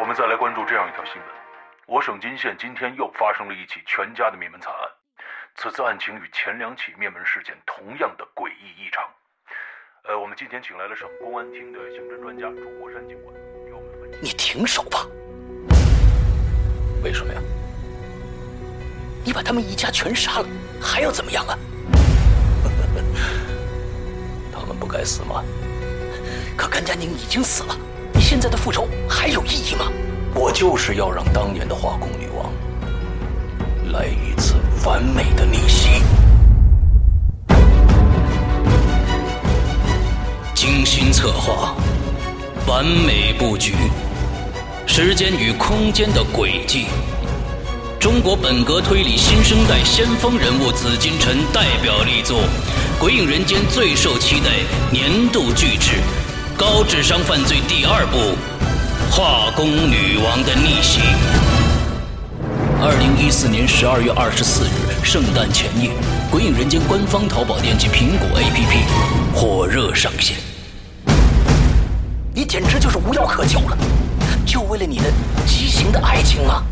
我们再来关注这样一条新闻：我省金县今天又发生了一起全家的灭门惨案。此次案情与前两起灭门事件同样的诡异异常。呃，我们今天请来了省公安厅的刑侦专家朱国山警官，给我们分析。你停手吧！为什么呀？你把他们一家全杀了，还要怎么样啊？他们不该死吗？可甘家宁已经死了，现在的复仇还有意义吗？我就是要让当年的化工女王来一次完美的逆袭。精心策划，完美布局，时间与空间的轨迹。中国本格推理新生代先锋人物紫金陈代表力作，《鬼影人间》最受期待年度巨制《高智商犯罪》第二部《化工女王的逆袭》。二零一四年十二月二十四日，圣诞前夜，《鬼影人间》官方淘宝店及苹果 APP 火热上线。你简直就是无药可救了，就为了你的畸形的爱情吗？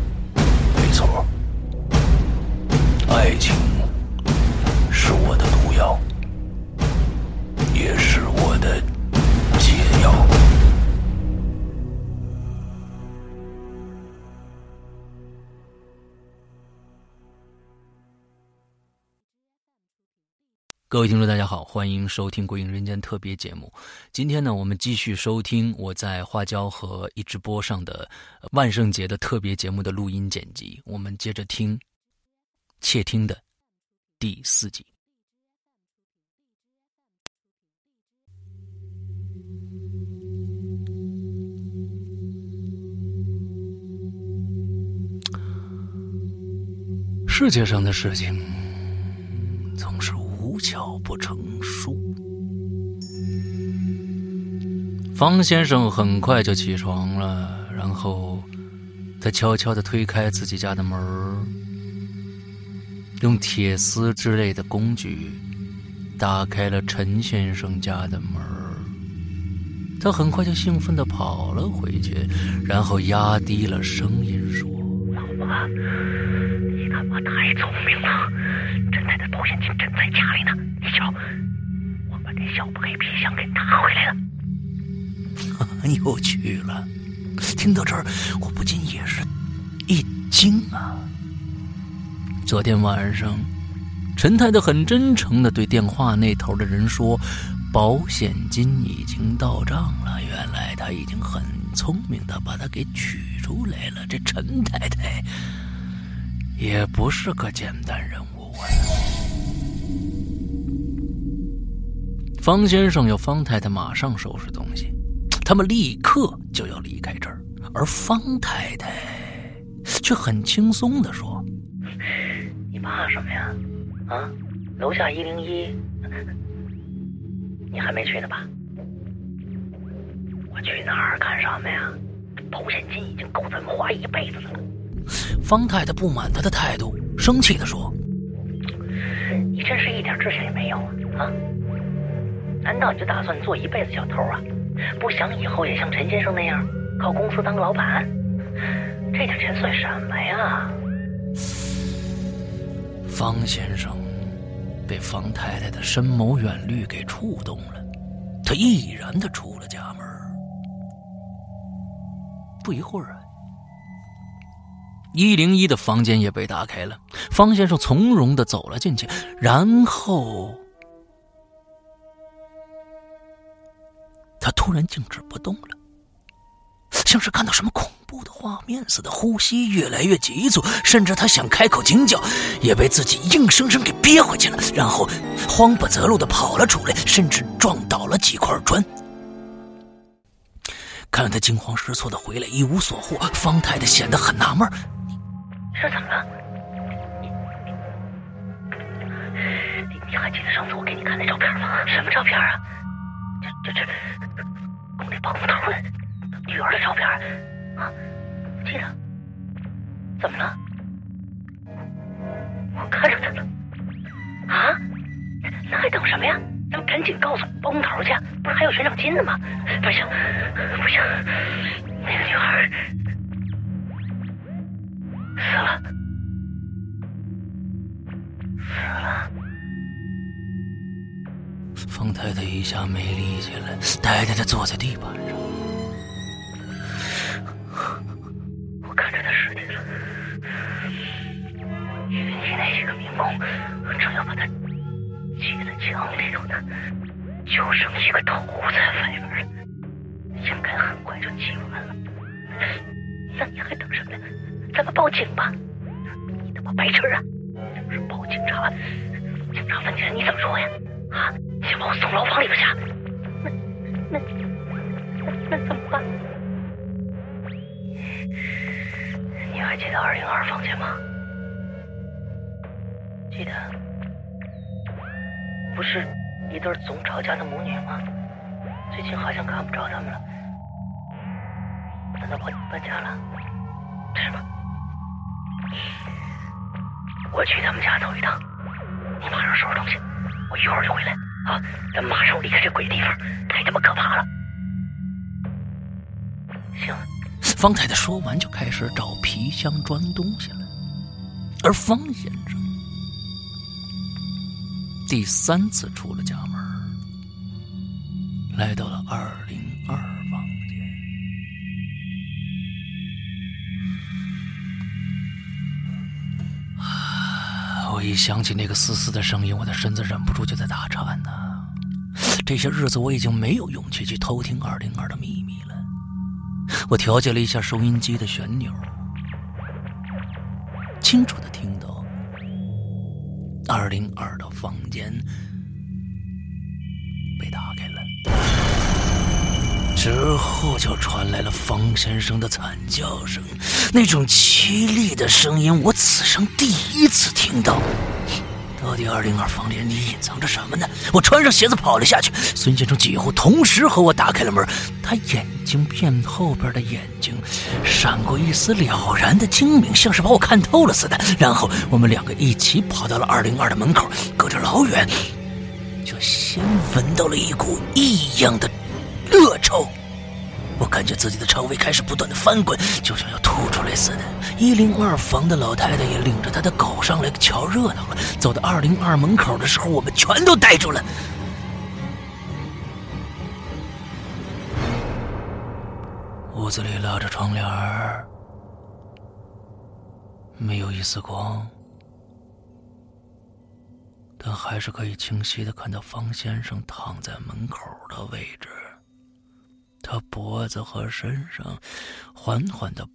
没错，爱情各位听众，大家好，欢迎收听《鬼影人间》特别节目。今天呢，我们继续收听我在花椒和一直播上的万圣节的特别节目的录音剪辑。我们接着听《窃听》的第四集。世界上的事情总是巧不成书。方先生很快就起床了，然后他悄悄的推开自己家的门用铁丝之类的工具打开了陈先生家的门他很快就兴奋的跑了回去，然后压低了声音说：“老婆，你他妈太聪明了！侦探的保险金正在家里呢，你瞧，我把这小黑皮箱给拿回来了。”又去了。听到这儿，我不禁也是一惊啊！昨天晚上，陈太太很真诚的对电话那头的人说：“保险金已经到账了。”原来他已经很聪明的把它给取出来了。这陈太太也不是个简单人物！方先生要方太太马上收拾东西。他们立刻就要离开这儿，而方太太却很轻松的说：“你怕什么呀？啊，楼下一零一，你还没去呢吧？我去那儿干什么呀？保险金已经够咱们花一辈子的了。”方太太不满他的态度，生气的说：“你真是一点志向也没有啊！啊，难道你就打算做一辈子小偷啊？”不想以后也像陈先生那样靠公司当老板，这点钱算什么呀？方先生被方太太的深谋远虑给触动了，他毅然的出了家门。不一会儿啊，一零一的房间也被打开了，方先生从容的走了进去，然后。他突然静止不动了，像是看到什么恐怖的画面似的，呼吸越来越急促，甚至他想开口惊叫，也被自己硬生生给憋回去了。然后慌不择路的跑了出来，甚至撞倒了几块砖。看到他惊慌失措的回来，一无所获，方太太显得很纳闷：“你这怎么了？你你还记得上次我给你看那照片吗？什么照片啊？这这这。”我那包工头的女儿的照片啊，记得？怎么了？我看着他了。啊？那还等什么呀？咱们赶紧告诉包工头去，不是还有悬赏金呢吗？不行，不行，那个女孩死了，死了。方太太一下没力气了，呆呆的坐在地板上。我看着他尸体了，云梯那几个民工正要把他挤在墙里头呢，就剩一个头在外边了，应该很快就挤完了。那你还等什么呀？咱们报警吧！你他妈白痴啊！要是报警察，警察问起来你怎么说呀？啊，先把我送牢房里边去。那那那那怎么办？你还记得二零二房间吗？记得，不是一对总吵架的母女吗？最近好像看不着他们了。难道搬搬家了？是吗？我去他们家走一趟，你马上收拾东西，我一会儿就回来啊！咱马上离开这鬼地方，太他妈可怕了。行。方太太说完，就开始找皮箱装东西了。而方先生第三次出了家门，来到了二我一想起那个嘶嘶的声音，我的身子忍不住就在打颤呢。这些日子，我已经没有勇气去偷听二零二的秘密了。我调节了一下收音机的旋钮，清楚的听到二零二的房间被打开了，之后就传来了方先生的惨叫声，那种凄厉的声音，我此生第一次听到。到底二零二房间里隐藏着什么呢？我穿上鞋子跑了下去。孙先生几乎同时和我打开了门，他眼睛片后边的眼睛闪过一丝了然的精明，像是把我看透了似的。然后我们两个一起跑到了二零二的门口，隔着老远就先闻到了一股异样的恶臭。我感觉自己的肠胃开始不断的翻滚，就像要吐出来似的。一零二房的老太太也领着她的狗上来瞧热闹了。走到二零二门口的时候，我们全都呆住了。屋子里拉着窗帘没有一丝光，但还是可以清晰的看到方先生躺在门口的位置。他脖子和身上缓缓的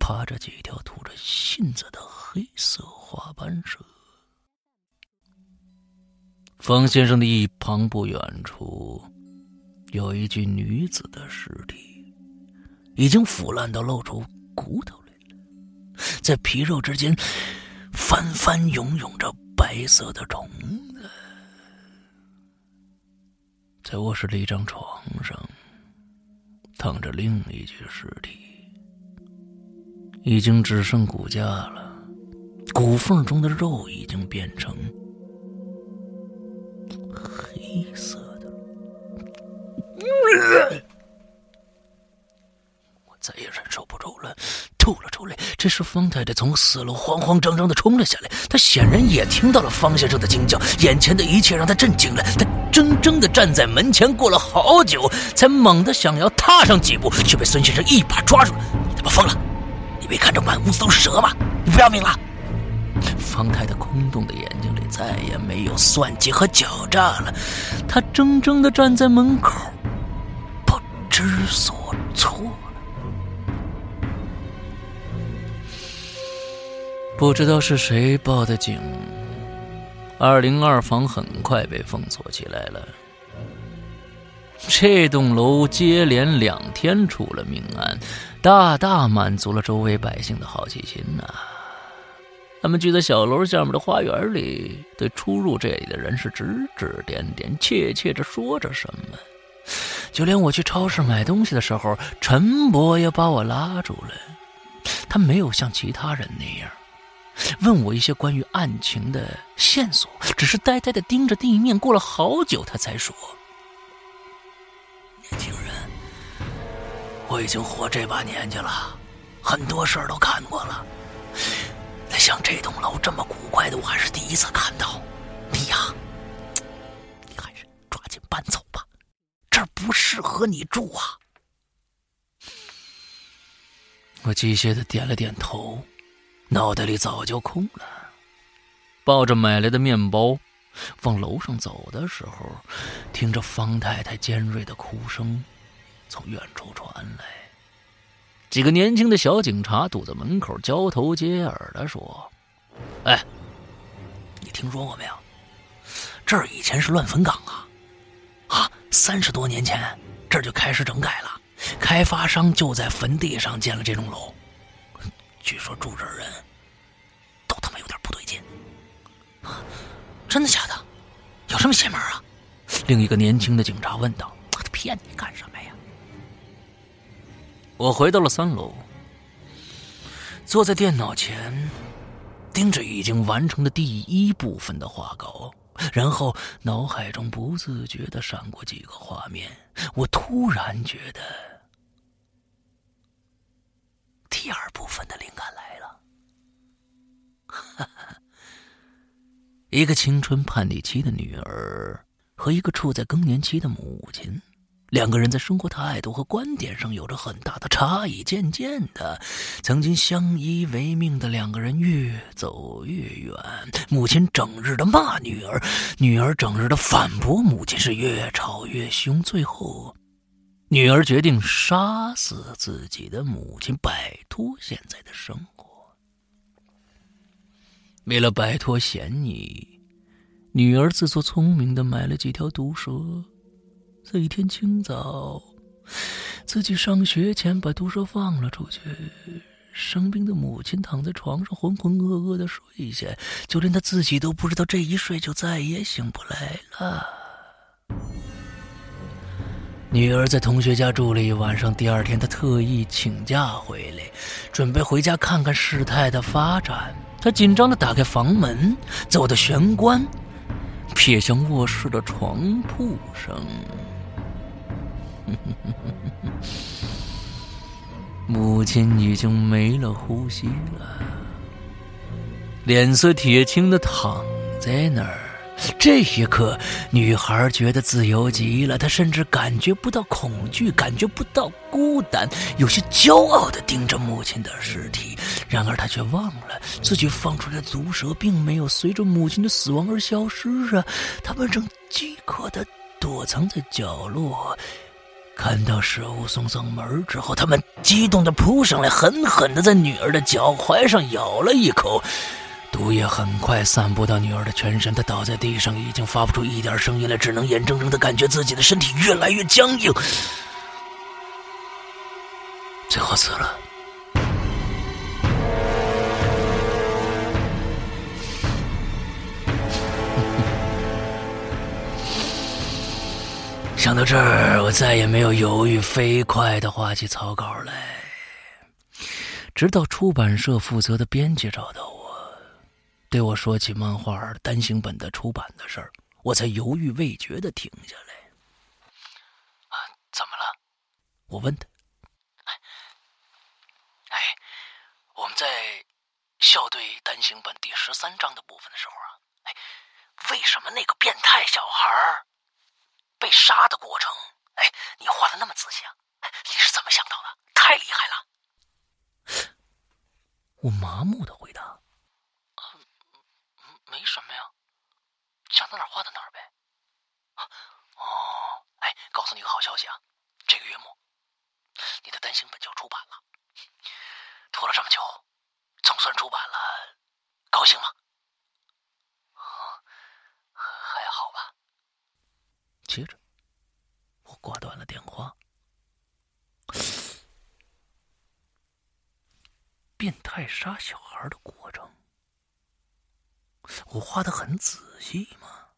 趴着几条吐着信子的黑色花斑蛇。方先生的一旁不远处有一具女子的尸体，已经腐烂到露出骨头来了，在皮肉之间翻翻涌涌着白色的虫子。在卧室的一张床上。躺着另一具尸体，已经只剩骨架了，骨缝中的肉已经变成黑色的。我再也忍受不住了，吐了出来。这时，方太太从四楼慌慌张张的冲了下来，她显然也听到了方先生的惊叫，眼前的一切让她震惊了。她怔怔的站在门前，过了好久，才猛地想要踏上几步，却被孙先生一把抓住了。你他妈疯了！你没看着满屋子都是蛇吗？你不要命了！方太太空洞的眼睛里再也没有算计和狡诈了，她怔怔的站在门口，不知所措不知道是谁报的警。二零二房很快被封锁起来了。这栋楼接连两天出了命案，大大满足了周围百姓的好奇心呐。他们聚在小楼下面的花园里，对出入这里的人是指指点点，窃窃着说着什么。就连我去超市买东西的时候，陈伯也把我拉住了。他没有像其他人那样。问我一些关于案情的线索，只是呆呆的盯着地面。过了好久，他才说：“年轻人，我已经活这把年纪了，很多事儿都看过了。那像这栋楼这么古怪的，我还是第一次看到。你呀，你还是抓紧搬走吧，这儿不适合你住啊。我机械的点了点头，脑袋里早就空了。抱着买来的面包，往楼上走的时候，听着方太太尖锐的哭声从远处传来。几个年轻的小警察堵在门口，交头接耳的说：“哎，你听说过没有？这儿以前是乱坟岗啊！啊，三十多年前这儿就开始整改了，开发商就在坟地上建了这栋楼。据说住这儿人都他妈有点不对劲。真的假的？有这么邪门啊？”另一个年轻的警察问道：“他骗你干什么呀？”我回到了三楼，坐在电脑前，盯着已经完成的第一部分的画稿，然后脑海中不自觉的闪过几个画面。我突然觉得，第二部分的灵感来了。一个青春叛逆期的女儿和一个处在更年期的母亲。两个人在生活态度和观点上有着很大的差异。渐渐的，曾经相依为命的两个人越走越远。母亲整日的骂女儿，女儿整日的反驳母亲，是越吵越凶。最后，女儿决定杀死自己的母亲，摆脱现在的生活。为了摆脱嫌疑，女儿自作聪明的买了几条毒蛇。在一天清早，自己上学前把毒蛇放了出去。生病的母亲躺在床上浑浑噩噩的睡下，就连他自己都不知道这一睡就再也醒不来了。女儿在同学家住了一晚上，第二天她特意请假回来，准备回家看看事态的发展。她紧张的打开房门，走到玄关，瞥向卧室的床铺上。母亲已经没了呼吸了，脸色铁青的躺在那儿。这一刻，女孩觉得自由极了，她甚至感觉不到恐惧，感觉不到孤单，有些骄傲的盯着母亲的尸体。然而，她却忘了自己放出来的毒蛇并没有随着母亲的死亡而消失啊！他们正饥渴的躲藏在角落。看到食物送上门之后，他们激动的扑上来，狠狠的在女儿的脚踝上咬了一口，毒液很快散布到女儿的全身，她倒在地上，已经发不出一点声音了，只能眼睁睁的感觉自己的身体越来越僵硬，最后死了。想到这儿，我再也没有犹豫，飞快的画起草稿来。直到出版社负责的编辑找到我，对我说起漫画单行本的出版的事儿，我才犹豫未决的停下来。啊，怎么了？我问他。哎，我们在校对单行本第十三章的部分的时候啊，哎，为什么那个变态小孩？被杀的过程，哎，你画的那么仔细啊！你是怎么想到的？太厉害了！我麻木的回答：“没什么呀，想到哪画到哪儿呗。”哦，哎，告诉你个好消息啊，这个月末你的单行本就要出版了，拖了这么久，总算出版了，高兴吗？接着，我挂断了电话。变态杀小孩的过程，我画的很仔细吗？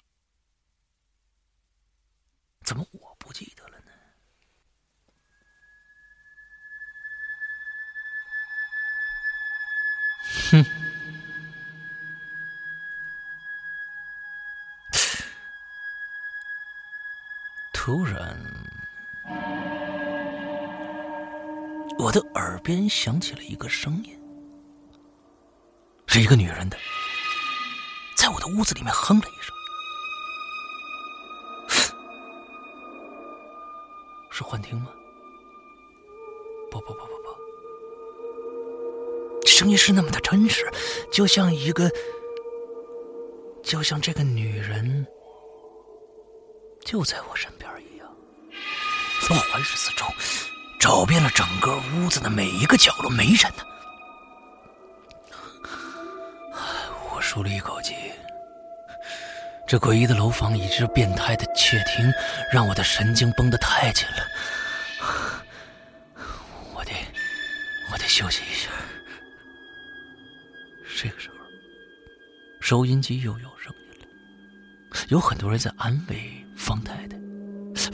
怎么我不记得了呢？哼。突然，我的耳边响起了一个声音，是一个女人的，在我的屋子里面哼了一声，是幻听吗？不不不不不，声音是那么的真实，就像一个，就像这个女人就在我身边一样。我环视四周，找遍了整个屋子的每一个角落，没人呢。舒了一口气。这诡异的楼房以及变态的窃听，让我的神经绷得太紧了。我得，我得休息一下。这个时候，收音机又有声音了，有很多人在安慰方太太。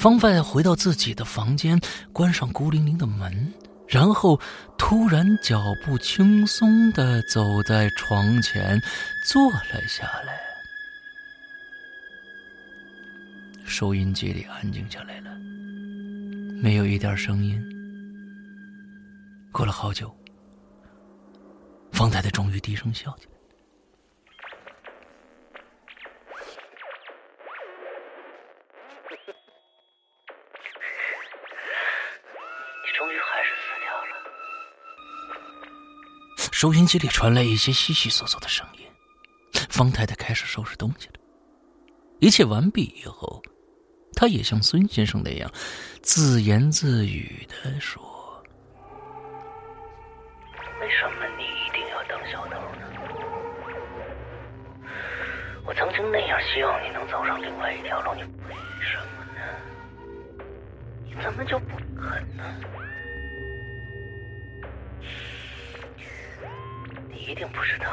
方太太回到自己的房间，关上孤零零的门，然后突然脚步轻松的走在床前，坐了下来。收音机里安静下来了，没有一点声音。过了好久，方太太终于低声笑起来。收音机里传来一些悉悉索索的声音，方太太开始收拾东西了。一切完毕以后。他也像孙先生那样自言自语的说：“为什么你一定要当小偷呢？我曾经那样希望你能走上另外一条路，你为什么呢？你怎么就不肯呢？一定不知道，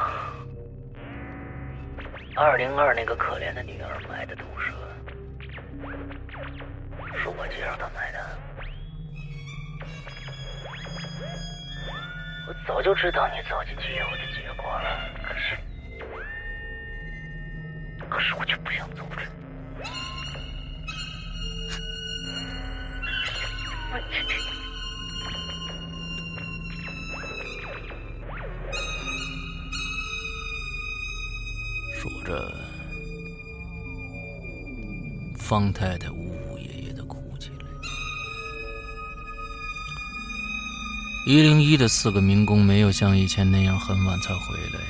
二零二那个可怜的女儿买的毒蛇。”是我介绍她买的，我早就知道你走进去以后的结果了，可是，可是我却不想阻止。着，方太太呜呜咽咽的哭起来。一零一的四个民工没有像以前那样很晚才回来，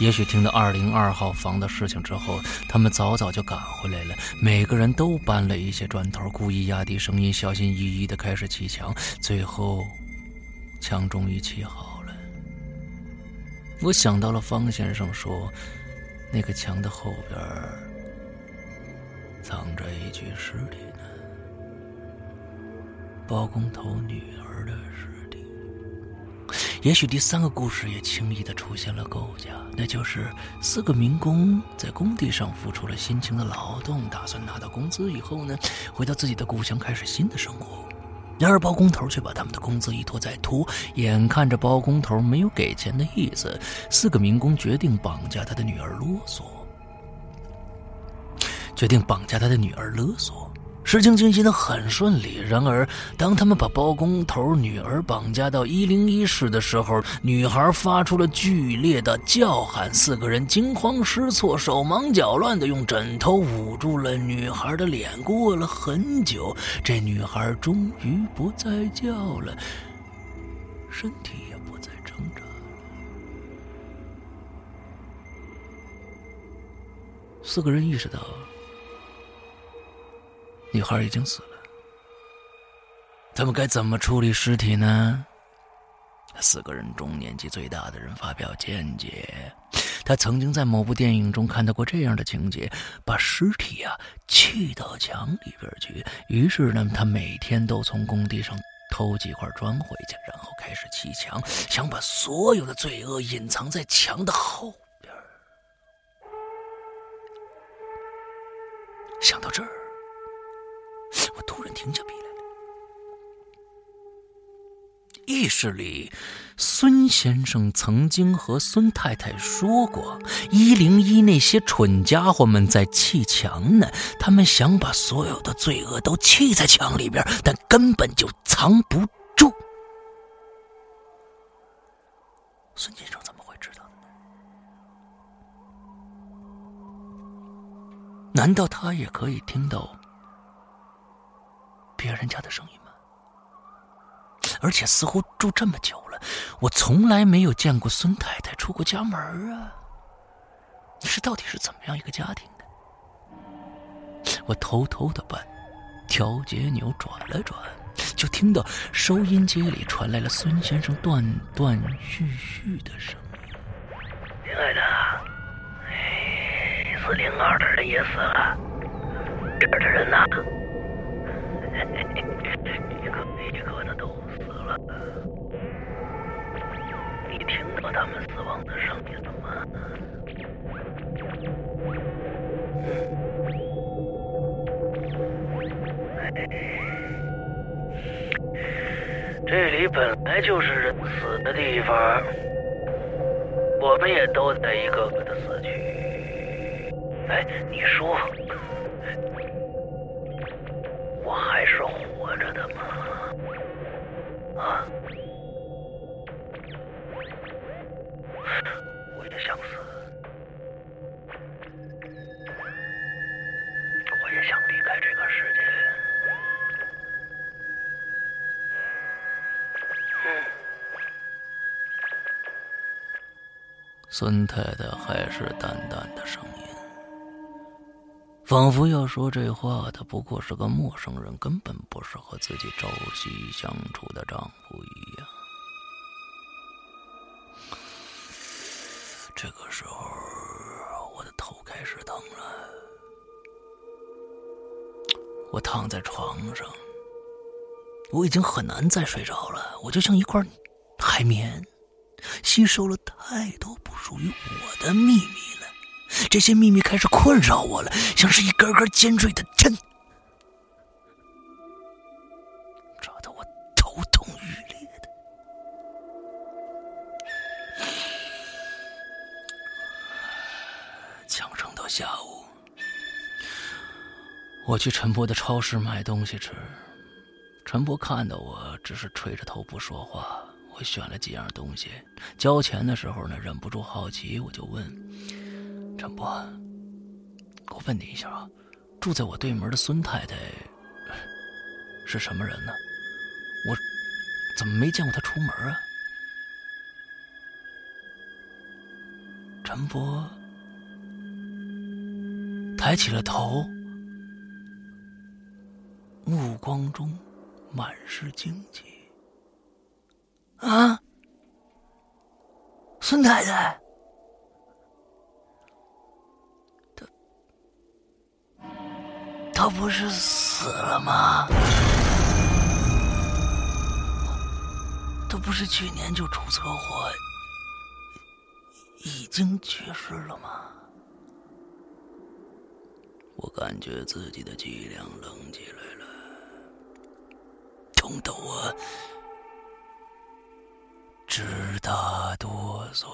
也许听到二零二号房的事情之后，他们早早就赶回来了。每个人都搬了一些砖头，故意压低声音，小心翼翼的开始砌墙。最后，墙终于砌好。我想到了方先生说，那个墙的后边藏着一具尸体呢，包工头女儿的尸体。也许第三个故事也轻易的出现了构架，那就是四个民工在工地上付出了辛勤的劳动，打算拿到工资以后呢，回到自己的故乡开始新的生活。然而包工头却把他们的工资一拖再拖，眼看着包工头没有给钱的意思，四个民工决定绑架他的女儿勒索。决定绑架他的女儿勒索，事情进行的很顺利。然而，当他们把包工头女儿绑架到一零一室的时候，女孩发出了剧烈的叫喊，四个人惊慌失措、手忙脚乱的用枕头捂住了女孩的脸。过了很久，这女孩终于不再叫了，身体也不再挣扎了。四个人意识到。女孩已经死了，他们该怎么处理尸体呢？四个人中年纪最大的人发表见解：他曾经在某部电影中看到过这样的情节，把尸体啊砌到墙里边去。于是呢，他每天都从工地上偷几块砖回去，然后开始砌墙，想把所有的罪恶隐藏在墙的后边。想到这儿。突然停下笔来了。意识里，孙先生曾经和孙太太说过：“一零一那些蠢家伙们在砌墙呢，他们想把所有的罪恶都砌在墙里边，但根本就藏不住。”孙先生怎么会知道呢？难道他也可以听到？别人家的声音吗？而且似乎住这么久了，我从来没有见过孙太太出过家门啊！是到底是怎么样一个家庭呢？我偷偷的把调节钮转了转，就听到收音机里传来了孙先生断断续续的声音：“亲爱的，四零二的人也死了，这儿的人呢？个一个的都死了。你听到他们死亡的声音了吗？”这里本来就是人死的地方，我们也都在一个个的死去。哎，你说，我还是活？啊？我也想死。孙太太还是淡淡的声音，仿佛要说这话的不过是个陌生人，根本不是和自己朝夕相处的丈夫一样。这个时候，我的头开始疼了。我躺在床上，我已经很难再睡着了，我就像一块海绵。吸收了太多不属于我的秘密，这些秘密开始困扰我了，像是一根根尖锐的针，扎得我头痛欲裂的。强撑到下午，我去陈波的超市买东西吃，陈波看到我，只是垂着头不说话。我选了几样东西，交钱的时候呢，忍不住好奇，我就问陈波：“我问你一下啊，住在我对门的孙太太是什么人呢？我怎么没见过她出门啊？”陈伯抬起了头，目光中满是惊奇。啊，孙太太，他不是死了吗？他不是去年就出车祸，已经去世了吗？我感觉自己的脊梁冷起来了，痛得我。直打哆嗦。